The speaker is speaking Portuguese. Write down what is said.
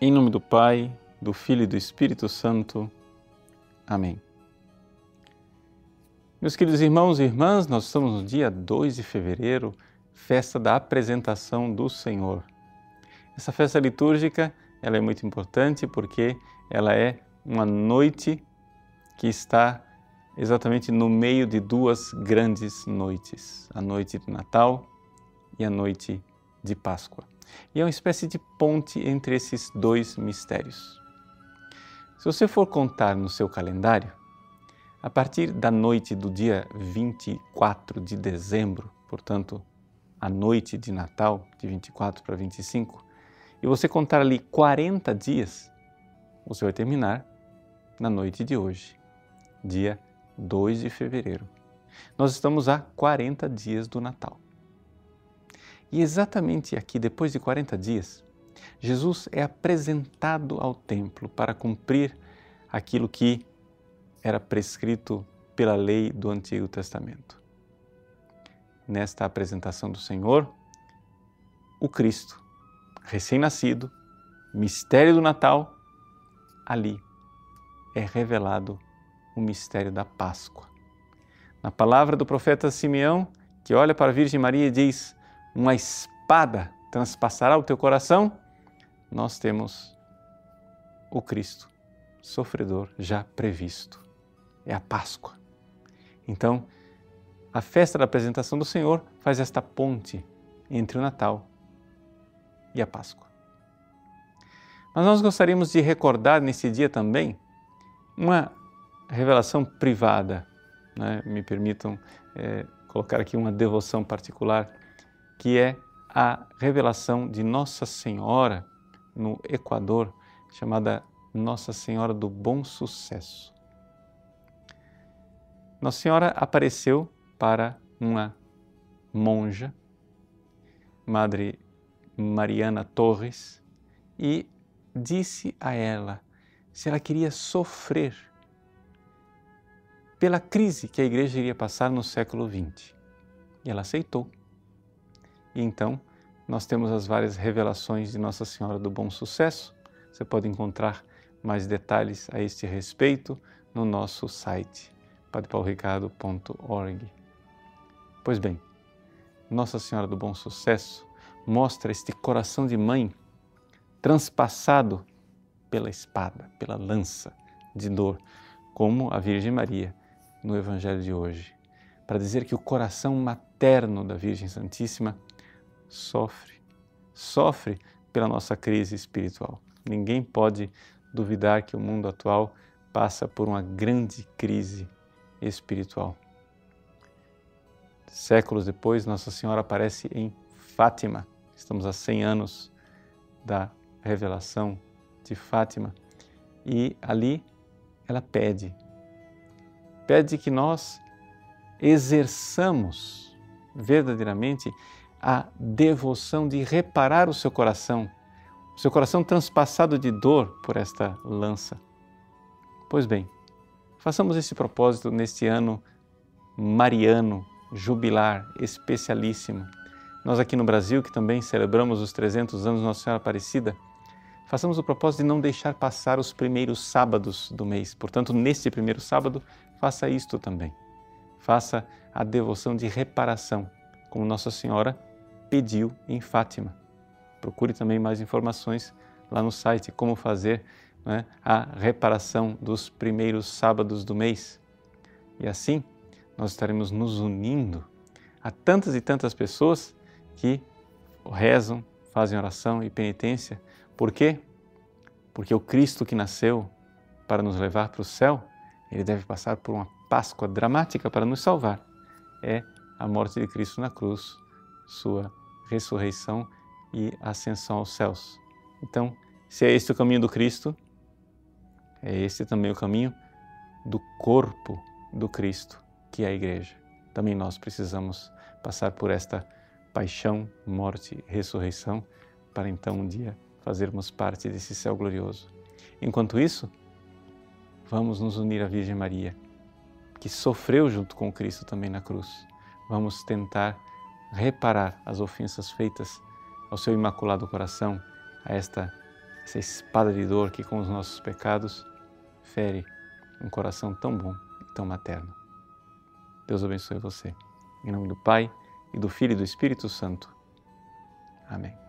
Em nome do Pai, do Filho e do Espírito Santo. Amém. Meus queridos irmãos e irmãs, nós estamos no dia 2 de fevereiro, festa da apresentação do Senhor. Essa festa litúrgica, ela é muito importante porque ela é uma noite que está exatamente no meio de duas grandes noites, a noite de Natal e a noite de Páscoa. E é uma espécie de ponte entre esses dois mistérios. Se você for contar no seu calendário, a partir da noite do dia 24 de dezembro, portanto, a noite de Natal, de 24 para 25, e você contar ali 40 dias, você vai terminar na noite de hoje, dia 2 de fevereiro. Nós estamos a 40 dias do Natal. E exatamente aqui, depois de 40 dias, Jesus é apresentado ao templo para cumprir aquilo que era prescrito pela lei do Antigo Testamento. Nesta apresentação do Senhor, o Cristo, recém-nascido, mistério do Natal, ali é revelado o mistério da Páscoa. Na palavra do profeta Simeão, que olha para a Virgem Maria e diz: Uma espada transpassará o teu coração, nós temos o Cristo, sofredor, já previsto. É a Páscoa. Então, a festa da apresentação do Senhor faz esta ponte entre o Natal e a Páscoa. Mas nós gostaríamos de recordar nesse dia também uma revelação privada. Né? Me permitam é, colocar aqui uma devoção particular, que é a revelação de Nossa Senhora no Equador, chamada Nossa Senhora do Bom Sucesso. Nossa Senhora apareceu para uma monja, Madre Mariana Torres, e disse a ela se ela queria sofrer pela crise que a igreja iria passar no século XX. E ela aceitou. E então nós temos as várias revelações de Nossa Senhora do Bom Sucesso. Você pode encontrar mais detalhes a este respeito no nosso site padrepaulricardo.org. Pois bem, Nossa Senhora do Bom Sucesso mostra este coração de mãe transpassado pela espada, pela lança de dor, como a Virgem Maria no Evangelho de hoje, para dizer que o coração materno da Virgem Santíssima sofre, sofre pela nossa crise espiritual. Ninguém pode duvidar que o mundo atual passa por uma grande crise espiritual. Séculos depois, Nossa Senhora aparece em Fátima. Estamos a 100 anos da revelação de Fátima e ali ela pede pede que nós exerçamos verdadeiramente a devoção de reparar o seu coração, o seu coração transpassado de dor por esta lança. Pois bem, façamos esse propósito neste ano mariano, jubilar, especialíssimo. Nós aqui no Brasil, que também celebramos os 300 anos de Nossa Senhora Aparecida, façamos o propósito de não deixar passar os primeiros sábados do mês. Portanto, neste primeiro sábado, faça isto também. Faça a devoção de reparação, como Nossa Senhora pediu em Fátima. Procure também mais informações lá no site como fazer né, a reparação dos primeiros sábados do mês. E assim nós estaremos nos unindo a tantas e tantas pessoas que rezam, fazem oração e penitência por quê? Porque o Cristo que nasceu para nos levar para o céu, ele deve passar por uma Páscoa dramática para nos salvar. É a morte de Cristo na cruz, sua ressurreição e ascensão aos céus. Então, se é este o caminho do Cristo, é este também o caminho do corpo do Cristo, que é a igreja. Também nós precisamos passar por esta paixão, morte, ressurreição, para então um dia fazermos parte desse céu glorioso. Enquanto isso, vamos nos unir à Virgem Maria, que sofreu junto com Cristo também na cruz. Vamos tentar reparar as ofensas feitas ao seu imaculado coração, a esta essa espada de dor que com os nossos pecados fere um coração tão bom e tão materno. Deus abençoe você. Em nome do Pai, e do Filho e do Espírito Santo. Amém.